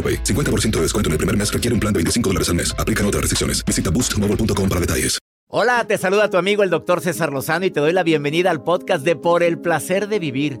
AroPay. 50% de descuento en el primer mes requiere un plan de 25 dólares al mes. Aplican otras restricciones. Visita boostmobile.com para detalles. Hola, te saluda tu amigo el doctor César Lozano y te doy la bienvenida al podcast de Por el Placer de Vivir.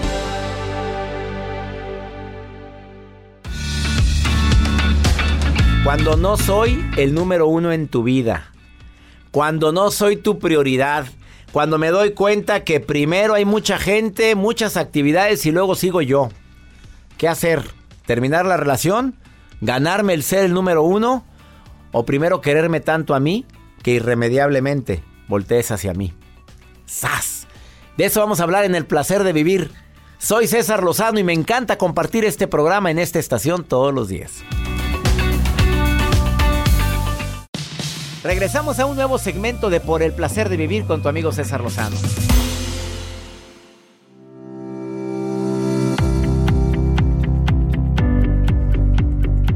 Cuando no soy el número uno en tu vida. Cuando no soy tu prioridad. Cuando me doy cuenta que primero hay mucha gente, muchas actividades y luego sigo yo. ¿Qué hacer? ¿Terminar la relación? ¿Ganarme el ser el número uno? ¿O primero quererme tanto a mí que irremediablemente voltees hacia mí? ¡Sas! De eso vamos a hablar en el placer de vivir. Soy César Lozano y me encanta compartir este programa en esta estación todos los días. Regresamos a un nuevo segmento de Por el placer de vivir con tu amigo César Lozano.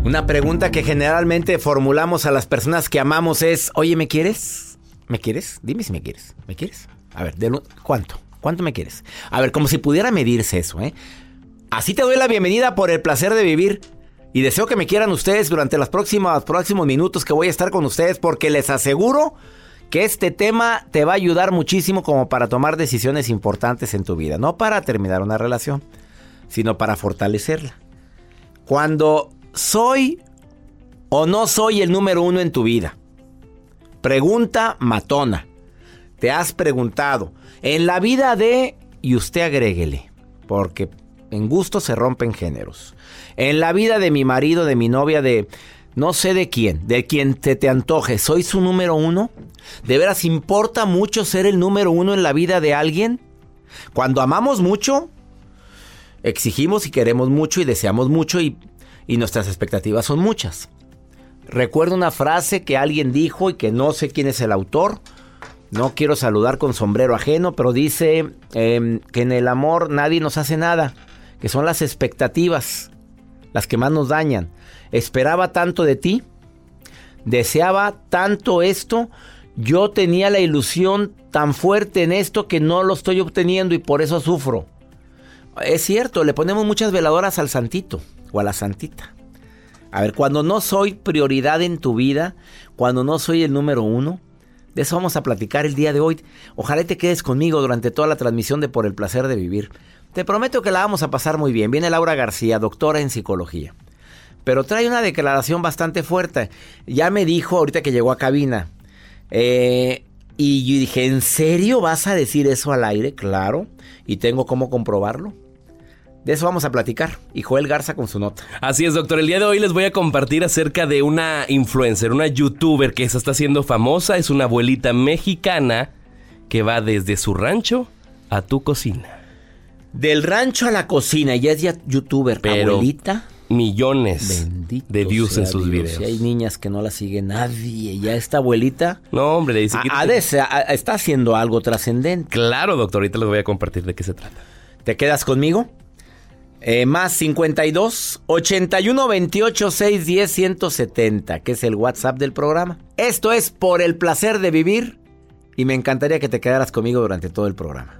Una pregunta que generalmente formulamos a las personas que amamos es, oye, ¿me quieres? ¿Me quieres? Dime si me quieres. ¿Me quieres? A ver, de ¿cuánto? ¿Cuánto me quieres? A ver, como si pudiera medirse eso, ¿eh? Así te doy la bienvenida por el placer de vivir. Y deseo que me quieran ustedes durante los próximos, próximos minutos que voy a estar con ustedes porque les aseguro que este tema te va a ayudar muchísimo como para tomar decisiones importantes en tu vida. No para terminar una relación, sino para fortalecerla. Cuando soy o no soy el número uno en tu vida. Pregunta matona. Te has preguntado. En la vida de... Y usted agréguele. Porque en gusto se rompen géneros. En la vida de mi marido, de mi novia, de no sé de quién, de quien te, te antoje, ¿soy su número uno? ¿De veras importa mucho ser el número uno en la vida de alguien? Cuando amamos mucho, exigimos y queremos mucho y deseamos mucho y, y nuestras expectativas son muchas. Recuerdo una frase que alguien dijo y que no sé quién es el autor. No quiero saludar con sombrero ajeno, pero dice eh, que en el amor nadie nos hace nada, que son las expectativas las que más nos dañan. Esperaba tanto de ti, deseaba tanto esto, yo tenía la ilusión tan fuerte en esto que no lo estoy obteniendo y por eso sufro. Es cierto, le ponemos muchas veladoras al santito o a la santita. A ver, cuando no soy prioridad en tu vida, cuando no soy el número uno, de eso vamos a platicar el día de hoy. Ojalá te quedes conmigo durante toda la transmisión de Por el Placer de Vivir. Te prometo que la vamos a pasar muy bien. Viene Laura García, doctora en psicología. Pero trae una declaración bastante fuerte. Ya me dijo ahorita que llegó a cabina. Eh, y yo dije, ¿en serio vas a decir eso al aire? Claro. ¿Y tengo cómo comprobarlo? De eso vamos a platicar. Y Joel Garza con su nota. Así es, doctor. El día de hoy les voy a compartir acerca de una influencer, una youtuber que se está haciendo famosa. Es una abuelita mexicana que va desde su rancho a tu cocina. Del rancho a la cocina. Ya es ya youtuber. Pero abuelita. Millones Bendito de views en sus Dios. videos. Y hay niñas que no la sigue nadie. Ya esta abuelita No, hombre, le dice ha- está haciendo algo trascendente. Claro, doctor. Ahorita les voy a compartir de qué se trata. ¿Te quedas conmigo? Eh, más 52 81 28 610 170, que es el WhatsApp del programa. Esto es por el placer de vivir y me encantaría que te quedaras conmigo durante todo el programa.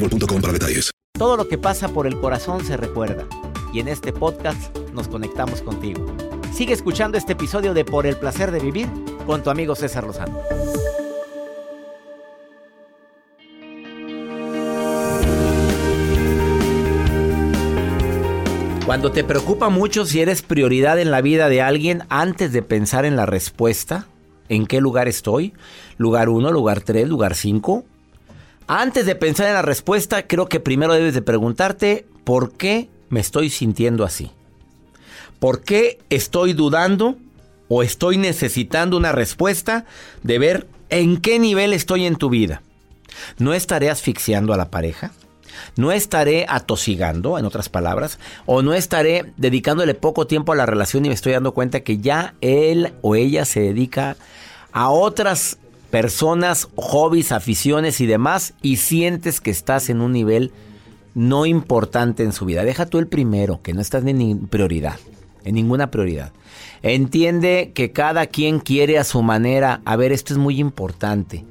boostmobile.com para detalles. Todo lo que pasa por el corazón se recuerda. Y en este podcast nos conectamos contigo. Sigue escuchando este episodio de Por el placer de vivir con tu amigo César Lozano. Cuando te preocupa mucho si eres prioridad en la vida de alguien antes de pensar en la respuesta, ¿en qué lugar estoy? ¿Lugar 1, lugar 3, lugar 5? Antes de pensar en la respuesta, creo que primero debes de preguntarte por qué me estoy sintiendo así. ¿Por qué estoy dudando o estoy necesitando una respuesta de ver en qué nivel estoy en tu vida? ¿No estaré asfixiando a la pareja? ¿No estaré atosigando, en otras palabras? ¿O no estaré dedicándole poco tiempo a la relación y me estoy dando cuenta que ya él o ella se dedica a otras personas, hobbies, aficiones y demás y sientes que estás en un nivel no importante en su vida. Deja tú el primero, que no estás en prioridad, en ninguna prioridad. Entiende que cada quien quiere a su manera. A ver, esto es muy importante.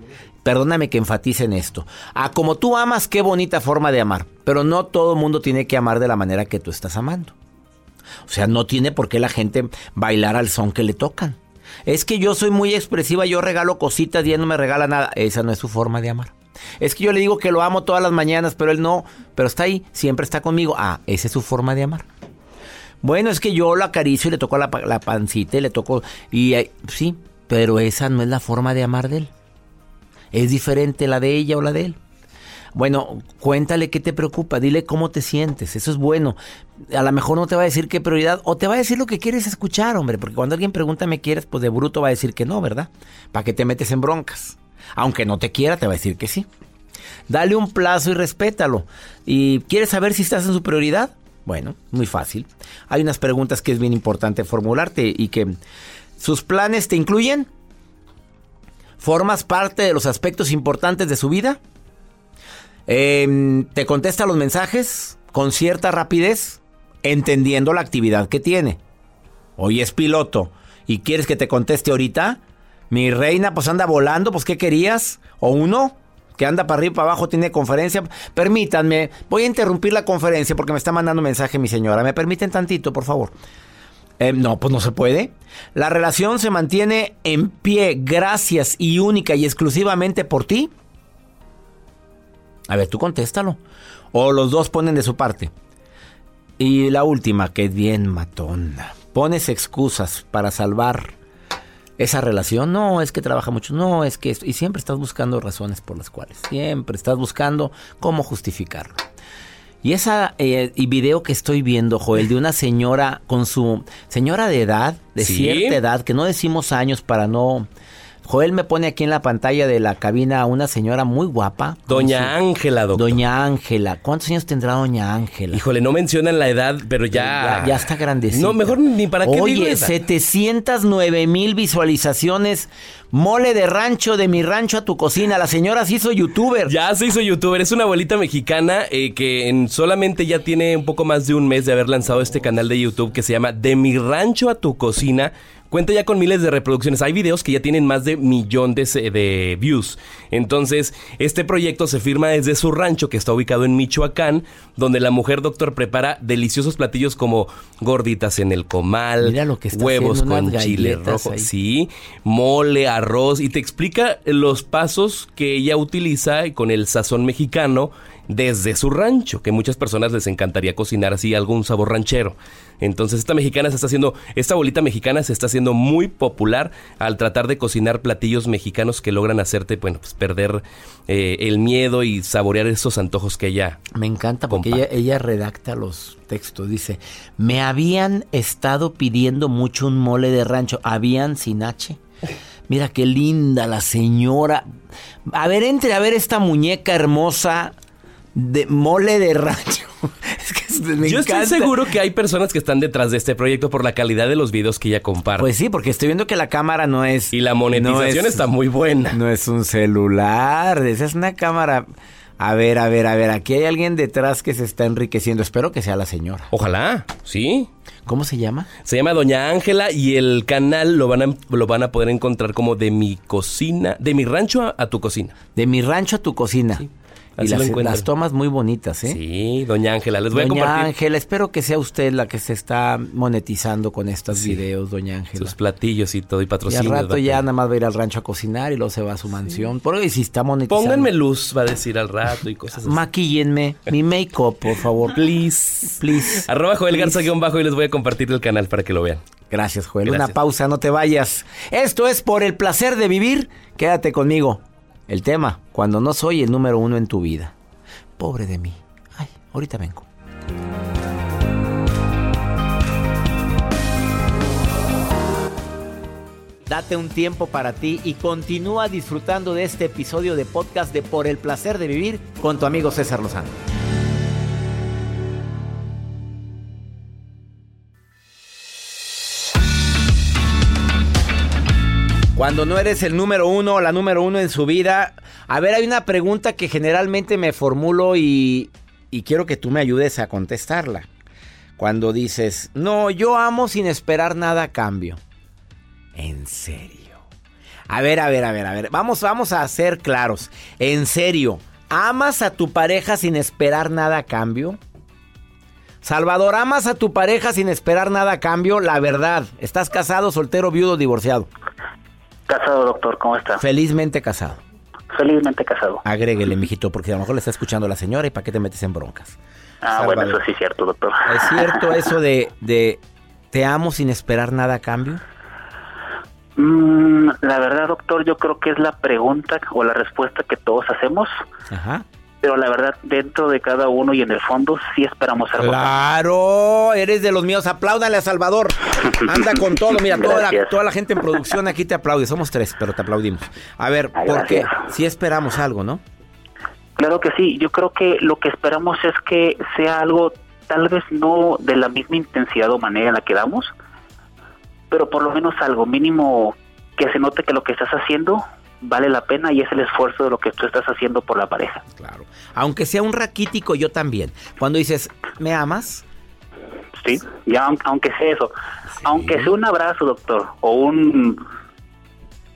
Perdóname que enfatice en esto. A como tú amas, qué bonita forma de amar. Pero no todo el mundo tiene que amar de la manera que tú estás amando. O sea, no tiene por qué la gente bailar al son que le tocan. Es que yo soy muy expresiva, yo regalo cositas y él no me regala nada. Esa no es su forma de amar. Es que yo le digo que lo amo todas las mañanas, pero él no. Pero está ahí, siempre está conmigo. Ah, esa es su forma de amar. Bueno, es que yo lo acaricio y le toco la, la pancita y le toco... Y eh, sí, pero esa no es la forma de amar de él. Es diferente la de ella o la de él. Bueno, cuéntale qué te preocupa, dile cómo te sientes, eso es bueno. A lo mejor no te va a decir qué prioridad, o te va a decir lo que quieres escuchar, hombre, porque cuando alguien pregunta me quieres, pues de bruto va a decir que no, ¿verdad? ¿Para qué te metes en broncas? Aunque no te quiera, te va a decir que sí. Dale un plazo y respétalo. ¿Y quieres saber si estás en su prioridad? Bueno, muy fácil. Hay unas preguntas que es bien importante formularte y que sus planes te incluyen. ¿Formas parte de los aspectos importantes de su vida? Eh, ¿Te contesta los mensajes con cierta rapidez? Entendiendo la actividad que tiene. Hoy es piloto y quieres que te conteste ahorita. Mi reina, pues anda volando, pues ¿qué querías? ¿O uno? que anda para arriba y para abajo, tiene conferencia. Permítanme, voy a interrumpir la conferencia porque me está mandando mensaje mi señora. ¿Me permiten tantito, por favor? Eh, no, pues no se puede. La relación se mantiene en pie gracias y única y exclusivamente por ti. A ver, tú contéstalo. O los dos ponen de su parte. Y la última, que es bien matona. Pones excusas para salvar esa relación. No, es que trabaja mucho. No, es que... Y siempre estás buscando razones por las cuales. Siempre estás buscando cómo justificarlo. Y esa eh, y video que estoy viendo, Joel, de una señora con su señora de edad, de cierta edad, que no decimos años para no Joel me pone aquí en la pantalla de la cabina a una señora muy guapa. Doña Ángela, doctor. Doña Ángela. ¿Cuántos años tendrá Doña Ángela? Híjole, no mencionan la edad, pero ya... Ya, está grandecita. No, mejor ni para qué Oye, 709 mil visualizaciones. Mole de rancho, de mi rancho a tu cocina. La señora se hizo youtuber. Ya se hizo youtuber. Es una abuelita mexicana eh, que en solamente ya tiene un poco más de un mes de haber lanzado este canal de YouTube que se llama De mi rancho a tu cocina Cuenta ya con miles de reproducciones. Hay videos que ya tienen más de millones de views. Entonces, este proyecto se firma desde su rancho que está ubicado en Michoacán, donde la mujer doctor prepara deliciosos platillos como gorditas en el comal, huevos con chile rojo, sí, mole, arroz y te explica los pasos que ella utiliza con el sazón mexicano desde su rancho, que muchas personas les encantaría cocinar así algún sabor ranchero. Entonces esta mexicana se está haciendo, esta bolita mexicana se está haciendo muy popular al tratar de cocinar platillos mexicanos que logran hacerte, bueno, pues perder eh, el miedo y saborear esos antojos que ella. Me encanta porque ella, ella redacta los textos. Dice, me habían estado pidiendo mucho un mole de rancho. Habían sin H. Mira qué linda la señora. A ver, entre a ver esta muñeca hermosa de mole de rancho. Es que me Yo encanta. estoy seguro que hay personas que están detrás de este proyecto por la calidad de los videos que ella comparte. Pues sí, porque estoy viendo que la cámara no es. y la monetización no es- está muy buena. No es un celular, esa es una cámara. A ver, a ver, a ver, aquí hay alguien detrás que se está enriqueciendo. Espero que sea la señora. Ojalá, sí. ¿Cómo se llama? Se llama Doña Ángela y el canal lo van a, lo van a poder encontrar como de mi cocina, de mi rancho a, a tu cocina. De mi rancho a tu cocina. y así lo las, tomas muy bonitas, ¿eh? Sí, Doña Ángela, les voy a Doña compartir Ángela, espero que sea usted la que se está monetizando con estos videos, Doña Ángela. sus platillos y todo y Y al patrocinios. rato ya nada más va a ir al rancho a cocinar y luego se va a su mansión. Porque si está monetizando. Pónganme luz, va a decir al rato y cosas así. Maquíllenme mi make-up, por favor. Please. Please. Arroba Joel. Garza guion bajo y les voy a compartir el canal para que lo vean. Gracias, Joel. Gracias. Una pausa, no te vayas. Esto es por el placer de vivir. Quédate conmigo. El tema, cuando no soy el número uno en tu vida. Pobre de mí. Ay, ahorita vengo. Date un tiempo para ti y continúa disfrutando de este episodio de podcast de Por el placer de vivir con tu amigo César Lozano. Cuando no eres el número uno o la número uno en su vida, a ver, hay una pregunta que generalmente me formulo y, quiero que tú me ayudes a contestarla. Cuando dices, no, yo amo sin esperar nada a cambio. En serio. A ver, a ver, a ver, a ver. Vamos, vamos a ser claros. En serio, ¿amas a tu pareja sin esperar nada a cambio? Salvador, ¿amas a tu pareja sin esperar nada a cambio? La verdad, ¿estás casado, soltero, viudo, divorciado? Casado, doctor, ¿cómo está? Felizmente casado. Felizmente casado. Agréguele, mijito, porque a lo mejor le está escuchando la señora y para qué te metes en broncas. Ah, bueno, eso sí es cierto, doctor. ¿Es cierto eso de, de te amo sin esperar nada a cambio? Mm, la verdad, doctor, yo creo que es la pregunta o la respuesta que todos hacemos, Ajá. Pero la verdad, dentro de cada uno y en el fondo, sí esperamos algo. Claro, eres de los míos. Apláudale a Salvador. Anda con todo. Mira, toda la, toda la gente en producción aquí te aplaude. Somos tres, pero te aplaudimos. A ver, Ay, porque si esperamos algo, ¿no? Claro que sí, yo creo que lo que esperamos es que sea algo tal vez no de la misma intensidad o manera en la que damos, pero por lo menos algo mínimo que se note que lo que estás haciendo vale la pena y es el esfuerzo de lo que tú estás haciendo por la pareja. Claro. Aunque sea un raquítico, yo también. Cuando dices, ¿me amas? Sí, ya aun- aunque sea eso, aunque sea un abrazo, doctor, o un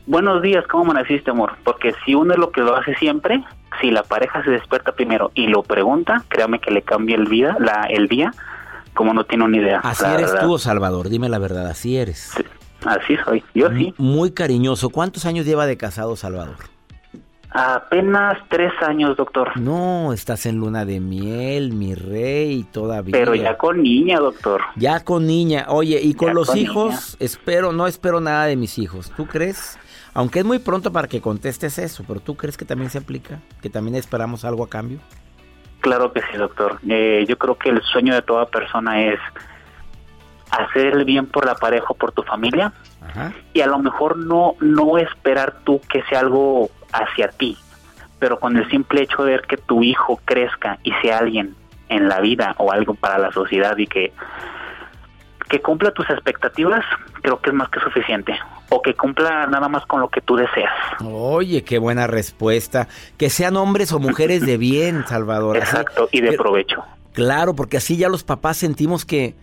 buenos días, ¿cómo amaneciste, amor? Porque si uno es lo que lo hace siempre, si la pareja se despierta primero y lo pregunta, créame que le cambia el vida, la el día, como no tiene una idea. Así eres verdad. tú, Salvador. Dime la verdad, así eres. Sí, así soy, yo sí. Muy cariñoso. ¿Cuántos años lleva de casado, Salvador? Apenas tres años, doctor, No, estás en luna de miel, mi rey, todavía. pero ya con niña, doctor. Ya con niña. Oye, y con Ya los con hijos, espero, no espero nada de mis hijos. ¿Tú crees? Aunque es muy pronto para que contestes eso, pero ¿tú crees que también se aplica? ¿Que también esperamos algo a cambio? Claro que sí, doctor. Eh, yo creo que el sueño de toda persona es hacer el bien por la pareja o por tu familia Ajá. y a lo mejor no no esperar tú que sea algo hacia ti, pero con el simple hecho de ver que tu hijo crezca y sea alguien en la vida o algo para la sociedad y que que cumpla tus expectativas, creo que es más que suficiente o que cumpla nada más con lo que tú deseas. Oye, qué buena respuesta. Que sean hombres o mujeres de bien, Salvador. Así- Exacto, y de provecho. Claro, porque así ya los papás sentimos que,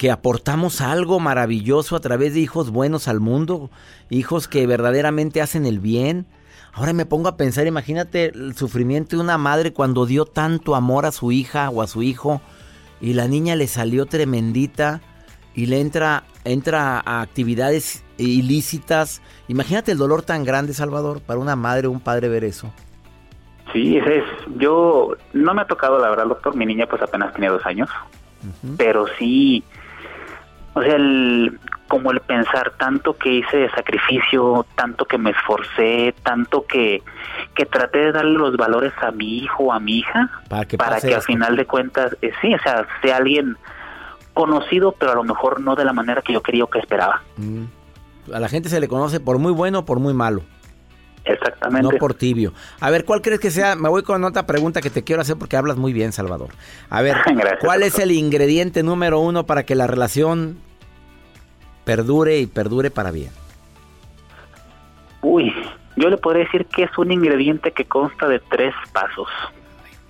que aportamos algo maravilloso a través de hijos buenos al mundo, hijos que verdaderamente hacen el bien. Ahora me pongo a pensar, imagínate el sufrimiento de una madre cuando dio tanto amor a su hija o a su hijo y la niña le salió tremendita y le entra, entra a actividades ilícitas. Imagínate el dolor tan grande, Salvador, para una madre o un padre ver eso. Sí, ese es. Yo no me ha tocado, la verdad, doctor. Mi niña, pues apenas tiene dos años. Pero sí, o sea, el, como el pensar tanto que hice de sacrificio, tanto que me esforcé, tanto que, que traté de darle los valores a mi hijo o a mi hija, Para que para que al esto. final de cuentas, eh, sí, o sea, sea alguien conocido, pero a lo mejor no de la manera que yo quería o que esperaba. Mm. A la gente se le conoce por muy bueno o por muy malo, Exactamente. no por tibio. A ver, ¿cuál crees que sea? Me voy con otra pregunta que te quiero hacer porque hablas muy bien, Salvador. A ver, Gracias, ¿cuál es el ingrediente número uno para que la relación perdure y perdure para bien? Uy, yo le podría decir que es un ingrediente que consta de tres pasos.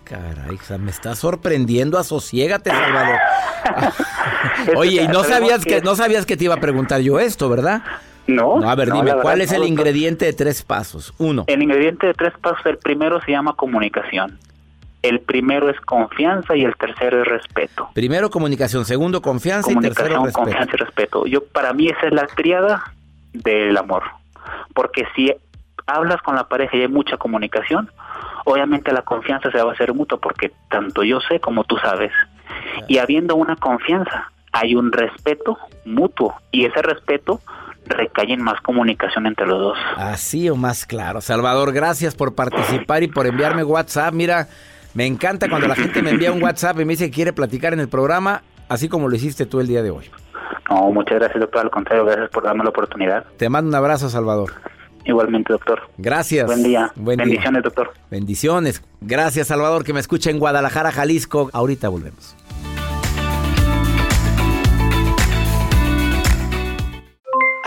Caray, o sea, me está sorprendiendo, asosiégate, Salvador. Oye, y no sabías que no sabías que te iba a preguntar yo esto, ¿verdad? No, No, a ver, no, dime, verdad, ¿cuál es el ingrediente de tres pasos? Uno. El ingrediente de tres pasos, el primero se llama comunicación. El primero es confianza y el tercero es respeto. Primero comunicación, segundo confianza y tercero Comunicación, respeto. confianza y respeto. Yo para mí esa es la tríada del amor. Porque si hablas con la pareja y hay mucha comunicación, obviamente la confianza se va a hacer mutua porque tanto yo sé como tú sabes. Y habiendo una confianza, hay un respeto mutuo y ese respeto recae en más comunicación entre los dos. Así o más claro. Salvador, gracias por participar y por enviarme WhatsApp. Mira, me encanta cuando la gente me envía un WhatsApp y me dice que quiere platicar en el programa, así como lo hiciste tú el día de hoy. No, muchas gracias, doctor. Al contrario, gracias por darme la oportunidad. Te mando un abrazo, Salvador. Igualmente, doctor. Gracias. Buen día. Buen día. Bendiciones, doctor. Bendiciones. Gracias, Salvador, que me escucha en Guadalajara, Jalisco. Ahorita volvemos.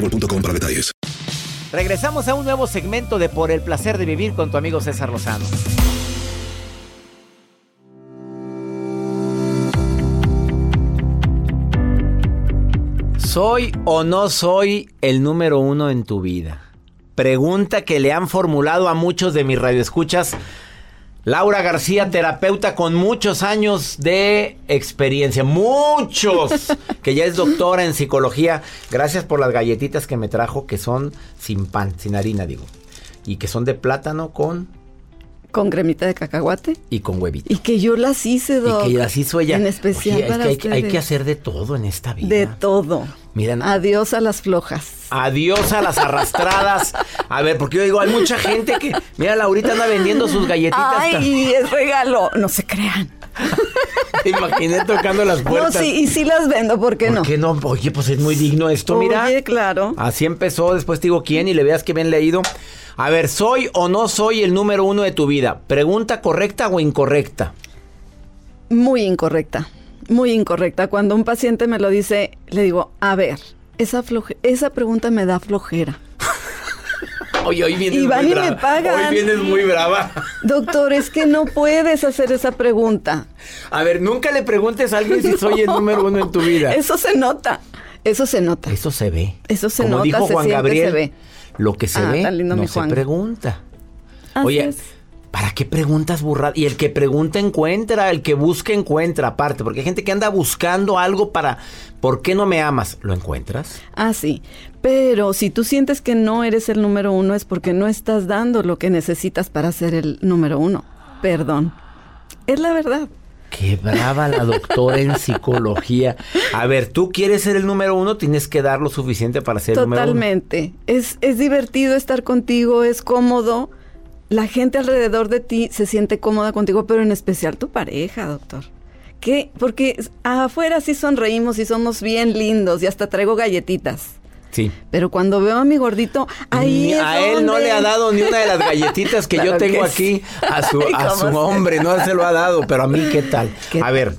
boostmobile.com para detalles. Regresamos a un nuevo segmento de Por el placer de vivir con tu amigo César Lozano. ¿Soy o no soy el número uno en tu vida? Pregunta que le han formulado a muchos de mis radioescuchas. Laura García, terapeuta con muchos años de experiencia, muchos, que ya es doctora en psicología. Gracias por las galletitas que me trajo, que son sin pan, sin harina, digo. Y que son de plátano con Con cremita de cacahuate. y con huevito. Y que yo las hice, Doc. Y que las hizo ella. En especial Oye, es para que hay, que hacer de todo en esta vida. De todo. Miren, Adiós a las flojas. Adiós a las arrastradas. A ver, porque yo digo, hay mucha gente que. Mira, Laurita anda vendiendo sus galletitas. Ay, es regalo. No se crean. Te imaginé tocando las No, puertas. sí, y sí las vendo, ¿por qué ¿Por no? qué no? Oye, pues es muy digno esto, mira. Oye, claro. Así empezó, después te digo quién y le veas que bien leído. A ver, ¿soy o no soy el número uno de tu vida? ¿Pregunta correcta o incorrecta? Muy incorrecta. Muy incorrecta. Cuando un paciente me lo dice, le digo, a ver, esa, floje- esa pregunta me da flojera. Oye, hoy vienes Y van muy y me pagan. Hoy vienes muy brava. Doctor, es que no puedes hacer esa pregunta. A ver, nunca le preguntes a alguien si soy el número uno en tu vida. Eso se nota. Eso se nota. Eso se ve. Eso se Como nota, dijo se Juan siente, Gabriel, se ve. lo que se Ah, ve lindo no se pregunta. Así Oye, es. ¿para qué preguntas burradas? Y el que pregunta encuentra, el que busca encuentra, aparte, porque hay gente que anda buscando algo para, ¿por qué no me amas? ¿Lo encuentras? Ah, sí. Pero si tú sientes que no eres el número uno es porque no estás dando lo que necesitas para ser el número uno. Perdón. Es la verdad. Qué brava la doctora en psicología. A ver, tú quieres ser el número uno, tienes que dar lo suficiente para ser el número uno. Totalmente. Es, es divertido estar contigo, es cómodo. La gente alrededor de ti se siente cómoda contigo, pero en especial tu pareja, doctor. ¿Qué? Porque afuera sí sonreímos y somos bien lindos y hasta traigo galletitas. Sí. Pero cuando veo a mi gordito, ahí es a él no le ha dado ni una de las galletitas que yo tengo que aquí a su, Ay, a ¿cómo su hombre, no se lo ha dado, pero a mí qué tal. ¿Qué a ver,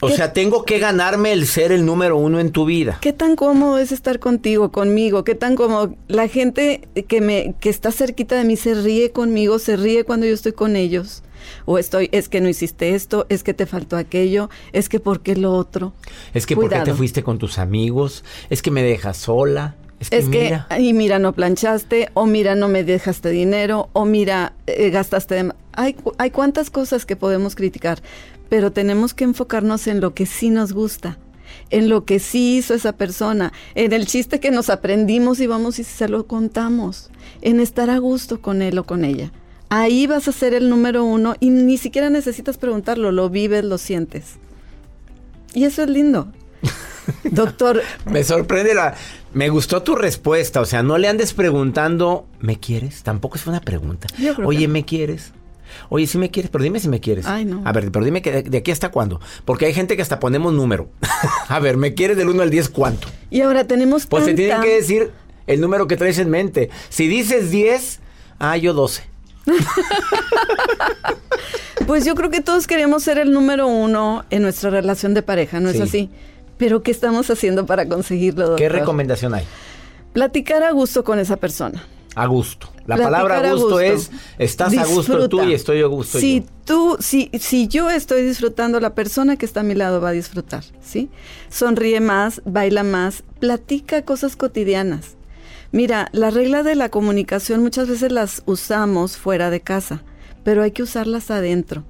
o sea, tengo que ganarme el ser el número uno en tu vida. ¿Qué tan cómodo es estar contigo, conmigo? ¿Qué tan cómodo? La gente que me que está cerquita de mí se ríe conmigo, se ríe cuando yo estoy con ellos. O estoy, es que no hiciste esto, es que te faltó aquello, es que por qué lo otro. Es que ¿por qué te Cuidado. fuiste con tus amigos? Es que me dejas sola. Es que, Es que, mira. y mira, no planchaste, o mira, no me dejaste dinero, o mira, eh, gastaste. de Hay, hay cuantas cosas que podemos criticar, pero tenemos que enfocarnos en lo que sí nos gusta, en lo que sí hizo esa persona, en el chiste que nos aprendimos y vamos y se lo contamos, en estar a gusto con él o con ella. Ahí vas a ser el número uno y ni siquiera necesitas preguntarlo, lo vives, lo sientes. Y eso es lindo. Doctor, Me sorprende la... Me gustó tu respuesta, o sea, no le andes preguntando, ¿me quieres? Tampoco es una pregunta. Oye, que. ¿me quieres? Oye, sí me quieres, pero dime si me quieres. Ay, no. A ver, pero dime que de, de aquí hasta cuándo. Porque hay gente que hasta ponemos número. a ver, ¿me quieres del 1 al 10 cuánto? y ahora tenemos Pues te tienen tanta- que decir el número que traes en mente. Si dices 10, ah, yo 12. Pues yo creo que todos queremos ser el número uno en nuestra relación de pareja, ¿no es Sí. así? Pero ¿qué estamos haciendo para conseguirlo, doctor? ¿Qué recomendación hay? Platicar a gusto con esa persona. A gusto. La Platicar palabra a gusto, es estás a gusto tú y estoy a gusto si yo. tú, si, si yo estoy disfrutando, la persona que está a mi lado va a disfrutar, ¿sí? Sonríe más, baila más, platica cosas cotidianas. Mira, la regla de la comunicación muchas veces las usamos fuera de casa, pero hay que usarlas adentro.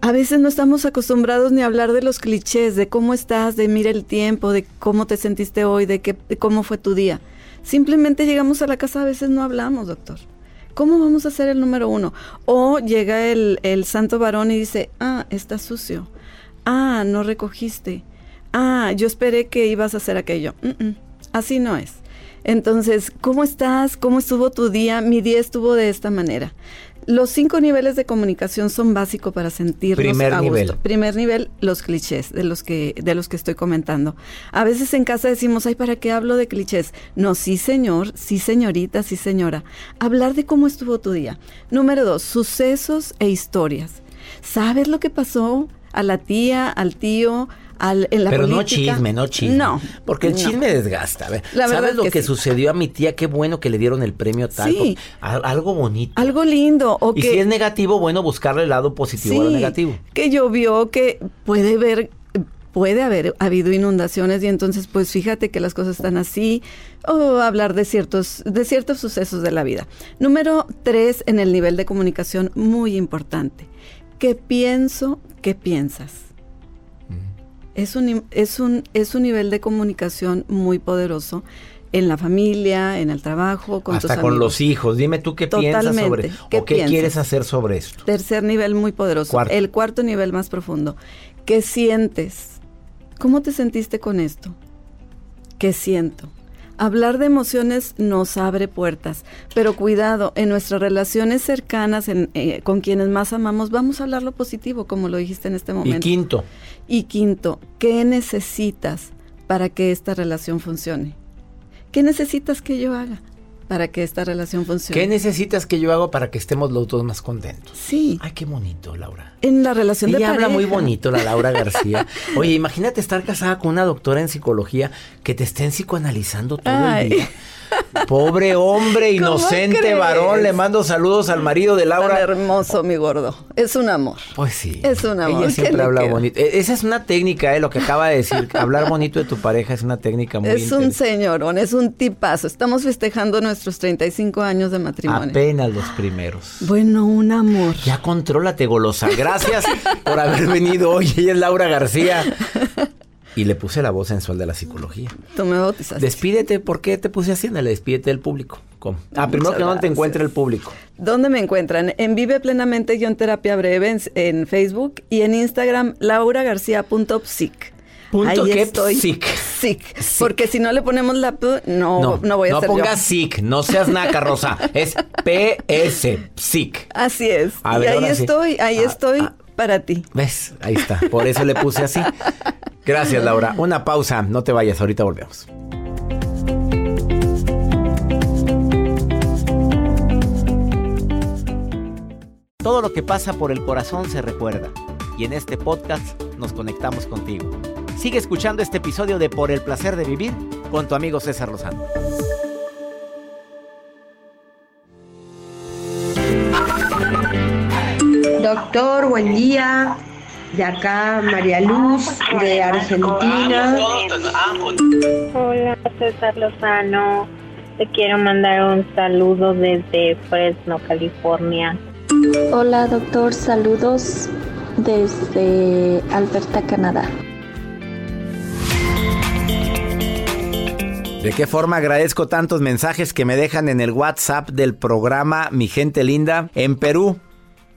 A veces no estamos acostumbrados ni a hablar de los clichés, de cómo estás, de mira el tiempo, de cómo te sentiste hoy, de, qué, cómo fue tu día. Simplemente llegamos a la casa, a veces no hablamos, doctor. ¿Cómo vamos a ser el número uno? O llega el, el santo varón y dice, ah, está sucio. Ah, no recogiste. Ah, yo esperé que ibas a hacer aquello. Mm, mm, así no es. Entonces, ¿cómo estás? ¿Cómo estuvo tu día? Mi día estuvo de esta manera. Los cinco niveles de comunicación son básicos para sentirnos Primer a nivel. gusto. Primer nivel, los clichés de los que de los que estoy comentando. A veces en casa decimos, "Ay, ¿para qué hablo de clichés?" No, sí, señor, sí, señorita, sí, señora. Hablar de cómo estuvo tu día. Número dos, sucesos e historias. ¿Sabes lo que pasó a la tía, al tío, al, en la Pero no chisme, no chisme. No. Porque el no. chisme desgasta. A ver, La verdad ¿Sabes lo que que, sí. sucedió a mi tía? Qué bueno que le dieron el premio tal. Sí. Al- algo bonito. Algo lindo. O y que, si es negativo, bueno, buscarle el lado positivo a lo Sí, negativo. Que llovió, que puede ver, puede haber habido inundaciones y entonces pues fíjate que las cosas están así o hablar de ciertos, de ciertos sucesos de la vida. Número tres en el nivel de comunicación muy importante. ¿Qué pienso? ¿Qué piensas? Es un, es, un, es un nivel de comunicación muy poderoso en la familia, en el trabajo, con tus Hasta con amigos. los hijos. Dime tú qué piensas sobre ¿Qué o qué piensas? quieres hacer sobre esto. Tercer nivel muy poderoso. Cuarto. El cuarto nivel más profundo. ¿Qué sientes? ¿Cómo te sentiste con esto? ¿Qué siento? Hablar de emociones nos abre puertas, pero cuidado, en nuestras relaciones cercanas, en, eh, con quienes más amamos, vamos a hablar lo positivo, como lo dijiste en este Y momento. quinto, Y quinto, ¿qué necesitas para que esta relación funcione? ¿Qué necesitas que yo haga para que esta relación funcione? ¿qué necesitas que yo haga para que estemos los dos más contentos? Sí, Ay, qué bonito, Laura. En la relación de Ella habla muy pareja. bonito, la Laura García. Oye, imagínate estar casada con una doctora en psicología que te estén psicoanalizando todo Ay. el día. Pobre hombre, ¿Cómo inocente crees? varón. Le mando saludos al marido de Tan Laura. hermoso, mi gordo. Es un amor. Pues sí. Es un amor. Ella ¿Qué siempre habla bonito. E- Esa es una técnica, eh, lo que acaba de decir. Hablar bonito de tu pareja es una técnica muy Es un señorón, es un tipazo. Estamos festejando nuestros 35 años de matrimonio. Apenas los primeros. Bueno, un amor. Ya contrólate, golosa. Gracias por haber venido hoy. Ella es Laura García. Y le puse la voz sensual de la psicología. Tú me bautizaste. Despídete, ¿por qué te puse así? Dale, despídete del público. ¿Cómo? Ah, primero que no te gracias. encuentre el público. ¿Dónde me encuentran? En Vive Plenamente Guión Terapia Breve en, en Facebook y en Instagram lauragarcía.psic. Punto que estoy. Sick. Porque si no le ponemos la P, no, no, voy a no ser No pongas sick, no seas naca, Rosa. es PS, sick. Así es. Y ahí estoy, ahí ah, estoy ah. para ti. ¿Ves? Ahí está. Por eso le puse así. Gracias, Laura. Una pausa. No te vayas, ahorita volvemos. Todo lo que pasa por el corazón se recuerda. Y en este podcast nos conectamos contigo. Sigue escuchando este episodio de Por el placer de vivir con tu amigo César Lozano. Doctor, buen día. De acá María Luz, de Argentina. Hola, César Lozano. Te quiero mandar un saludo desde Fresno, California. Hola, doctor. Saludos desde Alberta, Canadá. ¿De qué forma agradezco tantos mensajes que me dejan en el WhatsApp del programa Mi Gente Linda? En Perú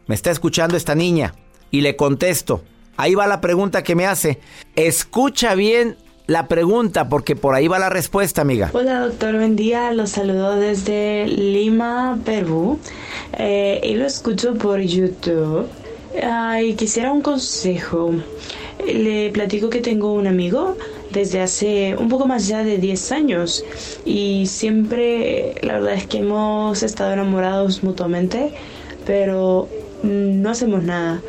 me está escuchando esta niña y le contesto. Ahí va la pregunta que me hace. Escucha bien la pregunta porque por ahí va la respuesta, amiga. Hola doctor, buen día. Los saludo desde Lima, Perú. Eh, y lo escucho por YouTube. Ay, quisiera un consejo. Le platico que tengo un amigo desde hace un poco más ya de 10 años y siempre la verdad es que hemos estado enamorados mutuamente, pero no hacemos nada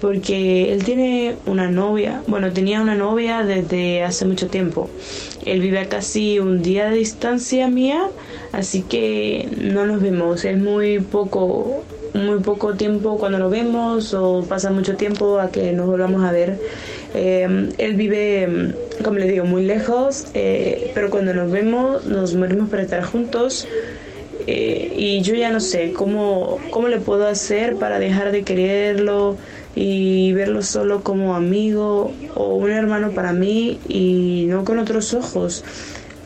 porque él tiene una novia, bueno, tenía una novia desde hace mucho tiempo. Él vive a casi un día de distancia mía, así que no nos vemos, es muy poco muy poco tiempo cuando nos vemos o pasa mucho tiempo a que nos volvamos a ver. Eh, él vive, como le digo, muy lejos, eh, pero cuando nos vemos nos morimos para estar juntos. Eh, y yo ya no sé cómo, cómo le puedo hacer para dejar de quererlo y verlo solo como amigo o un hermano para mí y no con otros ojos.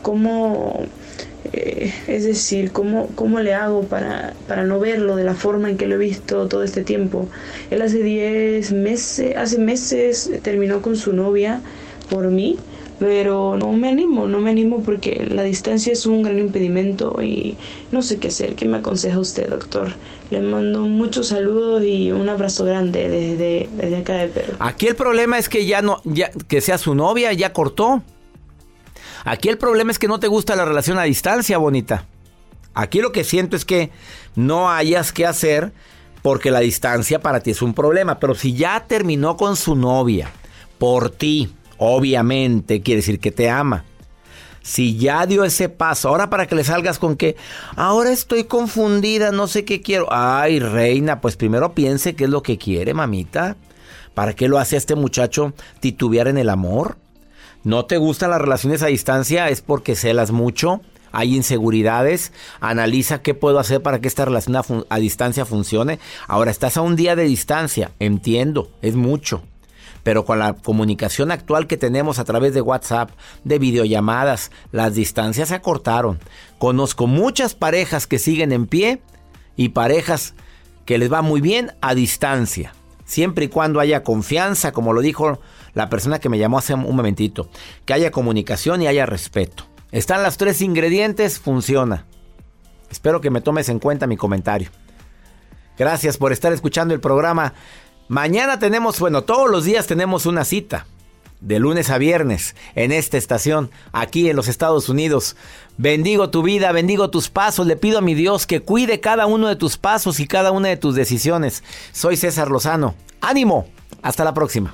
¿Cómo, eh, es decir, ¿cómo, cómo le hago para, para no verlo de la forma en que lo he visto todo este tiempo? Él hace 10 meses, hace meses terminó con su novia por mí pero no me animo, no me animo porque la distancia es un gran impedimento y no sé qué hacer. ¿Qué me aconseja usted, doctor? Le mando muchos saludos y un abrazo grande desde, desde acá de Perú. Aquí el problema es que ya no, ya, que sea su novia, ya cortó. Aquí el problema es que no te gusta la relación a distancia, bonita. Aquí lo que siento es que no hayas que hacer porque la distancia para ti es un problema. Pero si ya terminó con su novia, por ti, Obviamente quiere decir que te ama. Si ya dio ese paso, ahora para que le salgas con que, ahora estoy confundida, no sé qué quiero. Ay, reina, pues primero piense qué es lo que quiere, mamita. ¿Para qué lo hace este muchacho titubear en el amor? ¿No te gustan las relaciones a distancia? ¿Es porque celas mucho? ¿Hay inseguridades? Analiza qué puedo hacer para que esta relación a, distancia funcione. Ahora estás a un día de distancia, entiendo, es mucho pero con la comunicación actual que tenemos a través de WhatsApp, de videollamadas, las distancias se acortaron. Conozco muchas parejas que siguen en pie y parejas que les va muy bien a distancia, siempre y cuando haya confianza, como lo dijo la persona que me llamó hace un momentito, que haya comunicación y haya respeto. Están los tres ingredientes, funciona. Espero que me tomes en cuenta mi comentario. Gracias por estar escuchando el programa Mañana tenemos, bueno, todos los días tenemos una cita. De lunes a viernes, en esta estación, aquí en los Estados Unidos. Bendigo tu vida, bendigo tus pasos. Le pido a mi Dios que cuide cada uno de tus pasos y cada una de tus decisiones. Soy César Lozano. ¡Ánimo! Hasta la próxima.